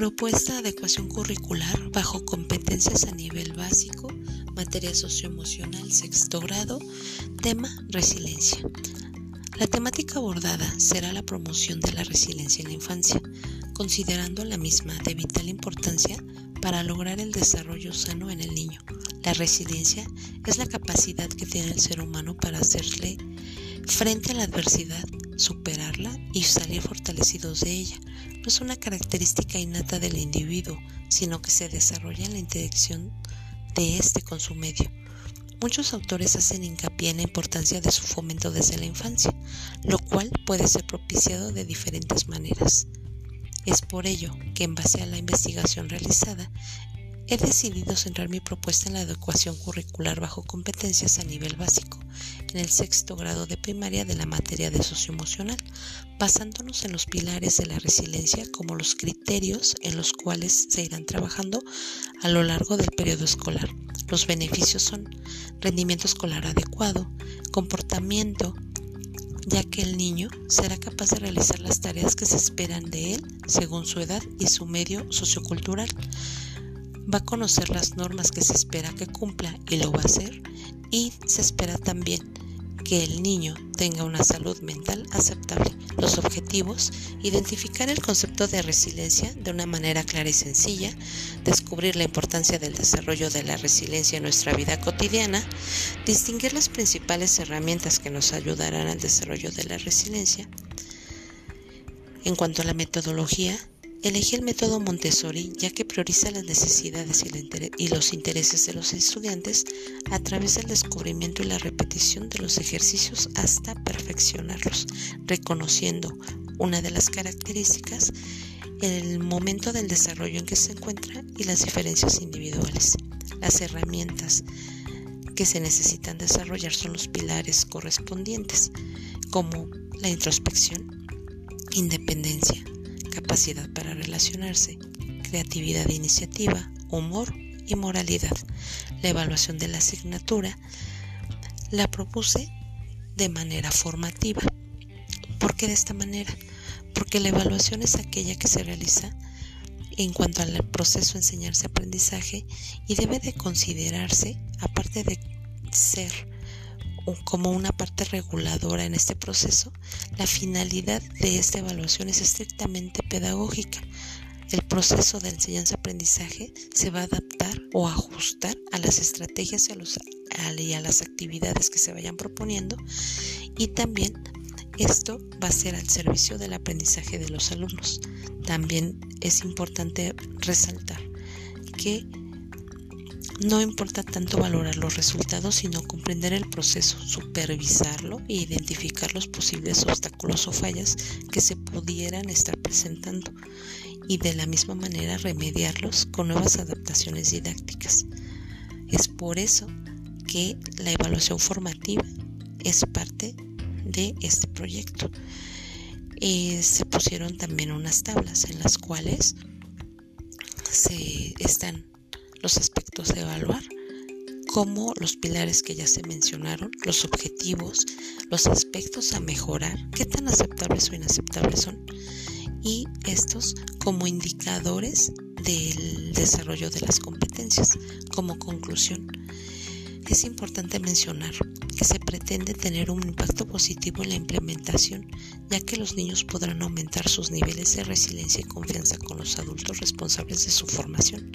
Propuesta adecuación curricular bajo competencias a nivel básico, materia socioemocional sexto grado, tema resiliencia. La temática abordada será la promoción de la resiliencia en la infancia, considerando la misma de vital importancia para lograr el desarrollo sano en el niño. La resiliencia es la capacidad que tiene el ser humano para hacerle frente a la adversidad, superarla y salir fortalecidos de ella. No es una característica innata del individuo, sino que se desarrolla en la interacción de éste con su medio. Muchos autores hacen hincapié en la importancia de su fomento desde la infancia, lo cual puede ser propiciado de diferentes maneras. Es por ello que en base a la investigación realizada, he decidido centrar mi propuesta en la adecuación curricular bajo competencias a nivel básico, en el sexto grado de primaria de la materia de socioemocional, basándonos en los pilares de la resiliencia como los criterios en los cuales se irán trabajando a lo largo del periodo escolar. Los beneficios son rendimiento escolar adecuado, comportamiento, ya que el niño será capaz de realizar las tareas que se esperan de él según su edad y su medio sociocultural va a conocer las normas que se espera que cumpla y lo va a hacer y se espera también que el niño tenga una salud mental aceptable. Los objetivos, identificar el concepto de resiliencia de una manera clara y sencilla, descubrir la importancia del desarrollo de la resiliencia en nuestra vida cotidiana, distinguir las principales herramientas que nos ayudarán al desarrollo de la resiliencia. En cuanto a la metodología, Elegí el método Montessori ya que prioriza las necesidades y los intereses de los estudiantes a través del descubrimiento y la repetición de los ejercicios hasta perfeccionarlos, reconociendo una de las características, el momento del desarrollo en que se encuentra y las diferencias individuales. Las herramientas que se necesitan desarrollar son los pilares correspondientes, como la introspección, independencia, capacidad para relacionarse, creatividad e iniciativa, humor y moralidad. La evaluación de la asignatura la propuse de manera formativa. ¿Por qué de esta manera? Porque la evaluación es aquella que se realiza en cuanto al proceso enseñarse-aprendizaje y debe de considerarse, aparte de ser como una parte reguladora en este proceso, la finalidad de esta evaluación es estrictamente pedagógica. El proceso de enseñanza-aprendizaje se va a adaptar o ajustar a las estrategias y a, las actividades que se vayan proponiendo y también esto va a ser al servicio del aprendizaje de los alumnos. También es importante resaltar que no importa tanto valorar los resultados, sino comprender el proceso, supervisarlo e identificar los posibles obstáculos o fallas que se pudieran estar presentando y de la misma manera remediarlos con nuevas adaptaciones didácticas. Es por eso que la evaluación formativa es parte de este proyecto. Eh, se pusieron también unas tablas en las cuales se están los aspectos a evaluar, como los pilares que ya se mencionaron, los objetivos, los aspectos a mejorar, qué tan aceptables o inaceptables son, y estos como indicadores del desarrollo de las competencias. Como conclusión, es importante mencionar que se pretende tener un impacto positivo en la implementación, ya que los niños podrán aumentar sus niveles de resiliencia y confianza con los adultos responsables de su formación.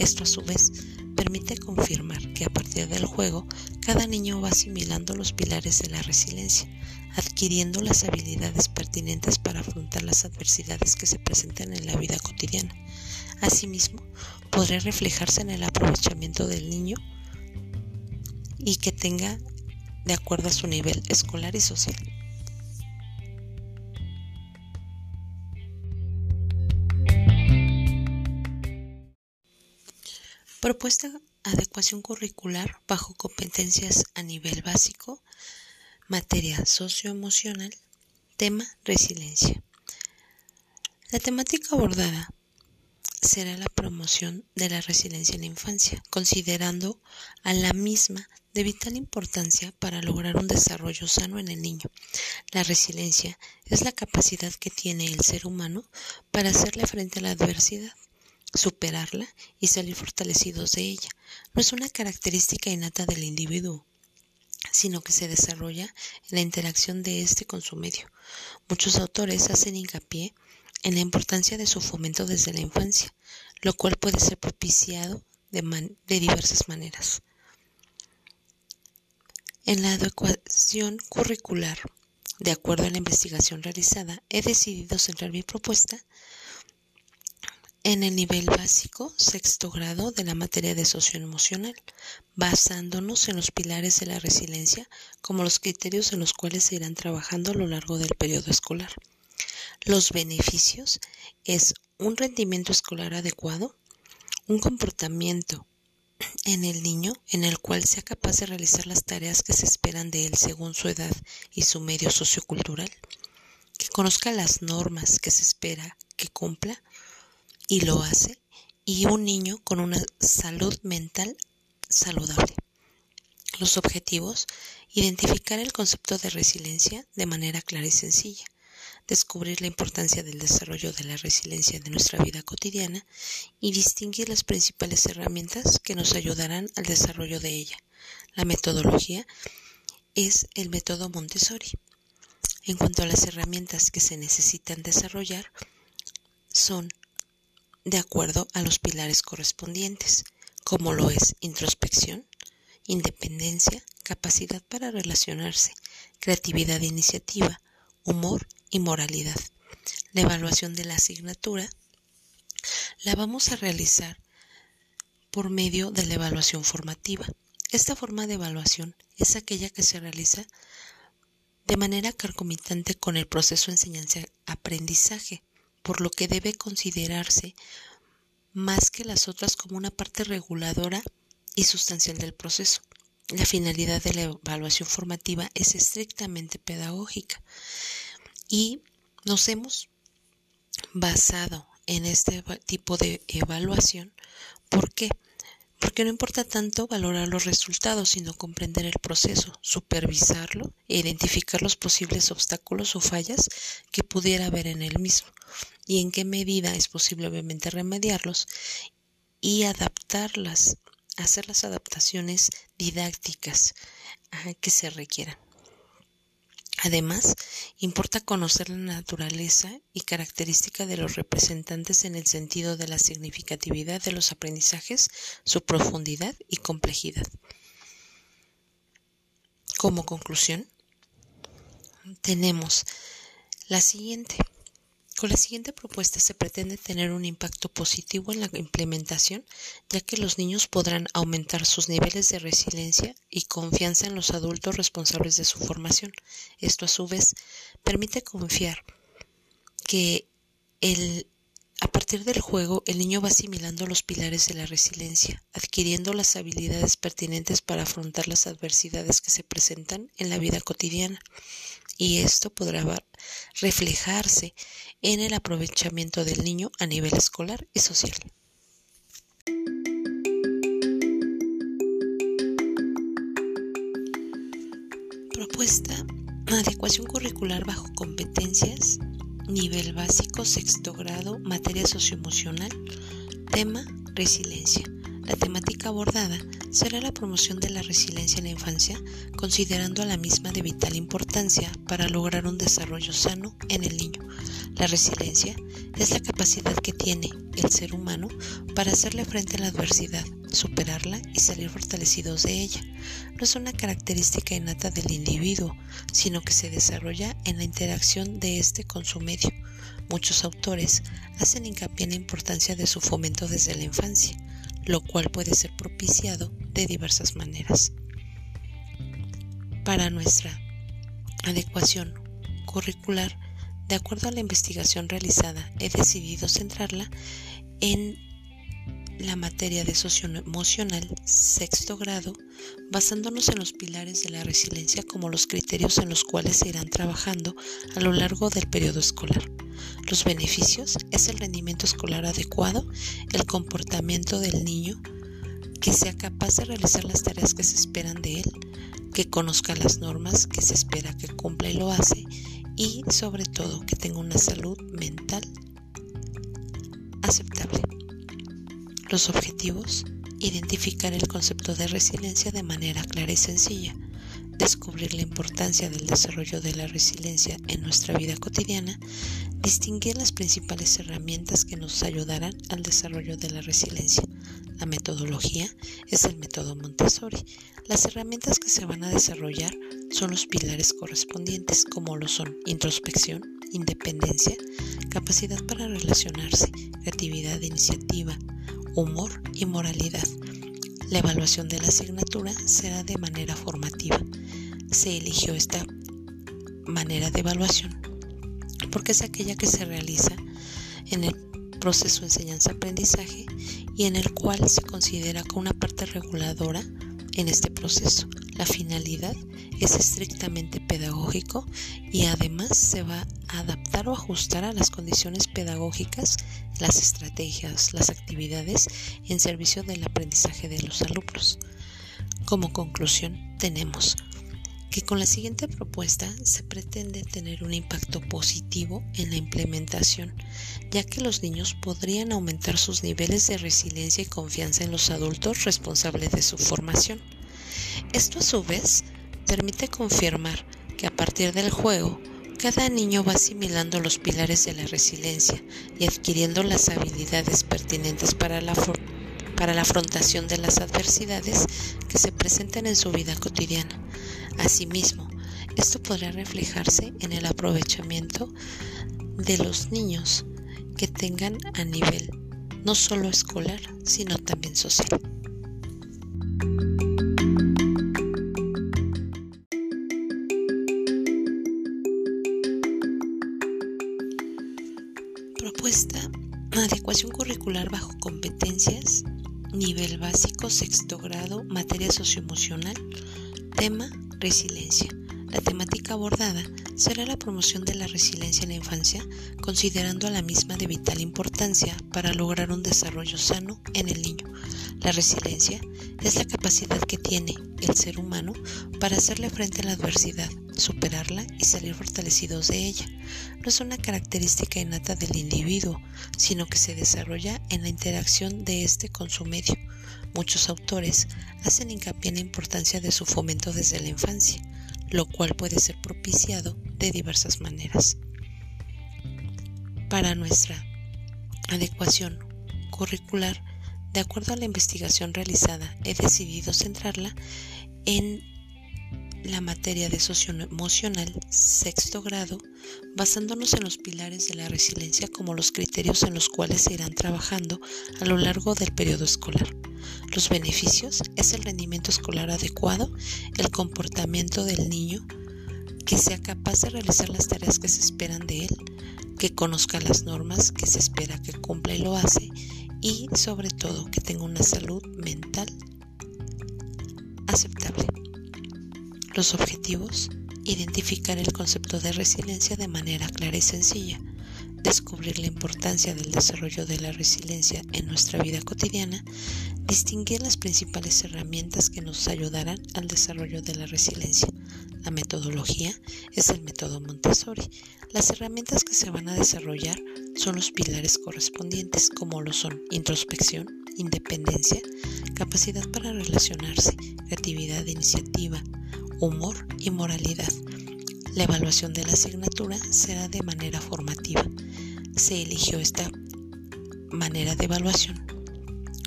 Esto a su vez permite confirmar que a partir del juego cada niño va asimilando los pilares de la resiliencia, adquiriendo las habilidades pertinentes para afrontar las adversidades que se presentan en la vida cotidiana. Asimismo, podrá reflejarse en el aprovechamiento del niño y que tenga de acuerdo a su nivel escolar y social. Propuesta adecuación curricular bajo competencias a nivel básico, materia socioemocional, tema resiliencia. La temática abordada será la promoción de la resiliencia en la infancia, considerando a la misma de vital importancia para lograr un desarrollo sano en el niño. La resiliencia es la capacidad que tiene el ser humano para hacerle frente a la adversidad, superarla y salir fortalecidos de ella. No es una característica innata del individuo, sino que se desarrolla en la interacción de éste con su medio. Muchos autores hacen hincapié en la importancia de su fomento desde la infancia, lo cual puede ser propiciado de, de diversas maneras. En la adecuación curricular, de acuerdo a la investigación realizada, he decidido centrar mi propuesta en el nivel básico, sexto grado de la materia de socioemocional, basándonos en los pilares de la resiliencia como los criterios en los cuales se irán trabajando a lo largo del periodo escolar. Los beneficios es un rendimiento escolar adecuado, un comportamiento en el niño en el cual sea capaz de realizar las tareas que se esperan de él según su edad y su medio sociocultural, que conozca las normas que se espera que cumpla y lo hace, y un niño con una salud mental saludable. Los objetivos, identificar el concepto de resiliencia de manera clara y sencilla, descubrir la importancia del desarrollo de la resiliencia de nuestra vida cotidiana y distinguir las principales herramientas que nos ayudarán al desarrollo de ella. La metodología es el método Montessori. En cuanto a las herramientas que se necesitan desarrollar, son de acuerdo a los pilares correspondientes, como lo es introspección, independencia, capacidad para relacionarse, creatividad e iniciativa, humor y moralidad. La evaluación de la asignatura la vamos a realizar por medio de la evaluación formativa. Esta forma de evaluación es aquella que se realiza de manera carcomitante con el proceso de enseñanza-aprendizaje por lo que debe considerarse más que las otras como una parte reguladora y sustancial del proceso. La finalidad de la evaluación formativa es estrictamente pedagógica y nos hemos basado en este tipo de evaluación. ¿Por qué? Porque no importa tanto valorar los resultados, sino comprender el proceso, supervisarlo e identificar los posibles obstáculos o fallas que pudiera haber en el mismo y en qué medida es posible obviamente remediarlos y adaptarlas, hacer las adaptaciones didácticas que se requieran. Además, importa conocer la naturaleza y característica de los representantes en el sentido de la significatividad de los aprendizajes, su profundidad y complejidad. Como conclusión, tenemos la siguiente. Con la siguiente propuesta se pretende tener un impacto positivo en la implementación, ya que los niños podrán aumentar sus niveles de resiliencia y confianza en los adultos responsables de su formación. Esto a su vez permite confiar que el, a partir del juego el niño va asimilando los pilares de la resiliencia, adquiriendo las habilidades pertinentes para afrontar las adversidades que se presentan en la vida cotidiana y esto podrá reflejarse en el aprovechamiento del niño a nivel escolar y social. Propuesta adecuación curricular bajo competencias, nivel básico, sexto grado, materia socioemocional, tema resiliencia. La temática abordada será la promoción de la resiliencia en la infancia, considerando a la misma de vital importancia para lograr un desarrollo sano en el niño. La resiliencia es la capacidad que tiene el ser humano para hacerle frente a la adversidad, superarla y salir fortalecidos de ella. No es una característica innata del individuo, sino que se desarrolla en la interacción de éste con su medio. Muchos autores hacen hincapié en la importancia de su fomento desde la infancia lo cual puede ser propiciado de diversas maneras. Para nuestra adecuación curricular, de acuerdo a la investigación realizada, he decidido centrarla en la materia de socioemocional sexto grado, basándonos en los pilares de la resiliencia como los criterios en los cuales se irán trabajando a lo largo del periodo escolar. Los beneficios es el rendimiento escolar adecuado, el comportamiento del niño que sea capaz de realizar las tareas que se esperan de él, que conozca las normas que se espera que cumpla y lo hace, y sobre todo que tenga una salud mental aceptable. Los objetivos, identificar el concepto de resiliencia de manera clara y sencilla, descubrir la importancia del desarrollo de la resiliencia en nuestra vida cotidiana, distinguir las principales herramientas que nos ayudarán al desarrollo de la resiliencia. La metodología es el método Montessori. Las herramientas que se van a desarrollar son los pilares correspondientes, como lo son introspección, independencia, capacidad para relacionarse, creatividad, iniciativa, humor y moralidad. La evaluación de la asignatura será de manera formativa. Se eligió esta manera de evaluación porque es aquella que se realiza en el proceso enseñanza-aprendizaje y en el cual se considera como una parte reguladora en este proceso. La finalidad es estrictamente pedagógico y además se va a adaptar o ajustar a las condiciones pedagógicas, las estrategias, las actividades en servicio del aprendizaje de los alumnos. Como conclusión tenemos que con la siguiente propuesta se pretende tener un impacto positivo en la implementación, ya que los niños podrían aumentar sus niveles de resiliencia y confianza en los adultos responsables de su formación. Esto a su vez permite confirmar que a partir del juego, cada niño va asimilando los pilares de la resiliencia y adquiriendo las habilidades pertinentes para la, para la afrontación de las adversidades que se presentan en su vida cotidiana. Asimismo, esto podrá reflejarse en el aprovechamiento de los niños que tengan a nivel no solo escolar, sino también social. Adecuación curricular bajo competencias, nivel básico, sexto grado, materia socioemocional, tema Resiliencia. La temática abordada será la promoción de la resiliencia en la infancia, considerando a la misma de vital importancia para lograr un desarrollo sano en el niño. La resiliencia es la capacidad que tiene el ser humano para hacerle frente a la adversidad, superarla y salir fortalecidos de ella. No es una característica innata del individuo, sino que se desarrolla en la interacción de éste con su medio. Muchos autores hacen hincapié en la importancia de su fomento desde la infancia, lo cual puede ser propiciado de diversas maneras. Para nuestra adecuación curricular, de acuerdo a la investigación realizada, he decidido centrarla en la materia de socioemocional sexto grado, basándonos en los pilares de la resiliencia como los criterios en los cuales se irán trabajando a lo largo del periodo escolar. Los beneficios es el rendimiento escolar adecuado, el comportamiento del niño, que sea capaz de realizar las tareas que se esperan de él, que conozca las normas que se espera que cumpla y lo hace, y sobre todo que tenga una salud mental aceptable. Los objetivos, identificar el concepto de resiliencia de manera clara y sencilla, descubrir la importancia del desarrollo de la resiliencia en nuestra vida cotidiana, distinguir las principales herramientas que nos ayudarán al desarrollo de la resiliencia. La metodología es el método Montessori. Las herramientas que se van a desarrollar son los pilares correspondientes, como lo son introspección, independencia, capacidad para relacionarse, creatividad, iniciativa, humor y moralidad. La evaluación de la asignatura será de manera formativa. Se eligió esta manera de evaluación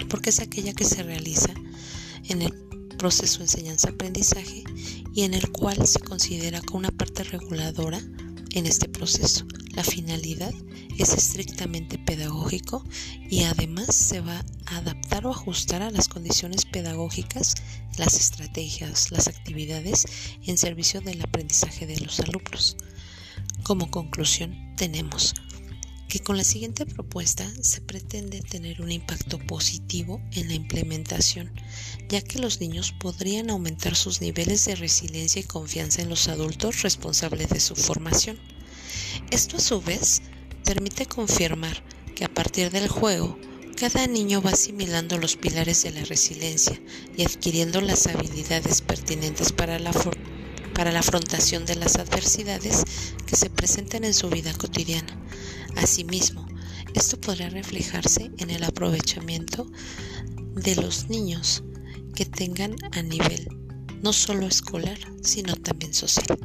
porque es aquella que se realiza en el proceso enseñanza-aprendizaje y en el cual se considera como una parte reguladora en este proceso. La finalidad es estrictamente pedagógico y además se va adaptar o ajustar a las condiciones pedagógicas, las estrategias, las actividades en servicio del aprendizaje de los alumnos. Como conclusión tenemos que con la siguiente propuesta se pretende tener un impacto positivo en la implementación, ya que los niños podrían aumentar sus niveles de resiliencia y confianza en los adultos responsables de su formación. Esto a su vez permite confirmar que a partir del juego, Cada niño va asimilando los pilares de la resiliencia y adquiriendo las habilidades pertinentes para la, para la afrontación de las adversidades que se presentan en su vida cotidiana. Asimismo, esto podrá reflejarse en el aprovechamiento de los niños que tengan a nivel no solo escolar, sino también social.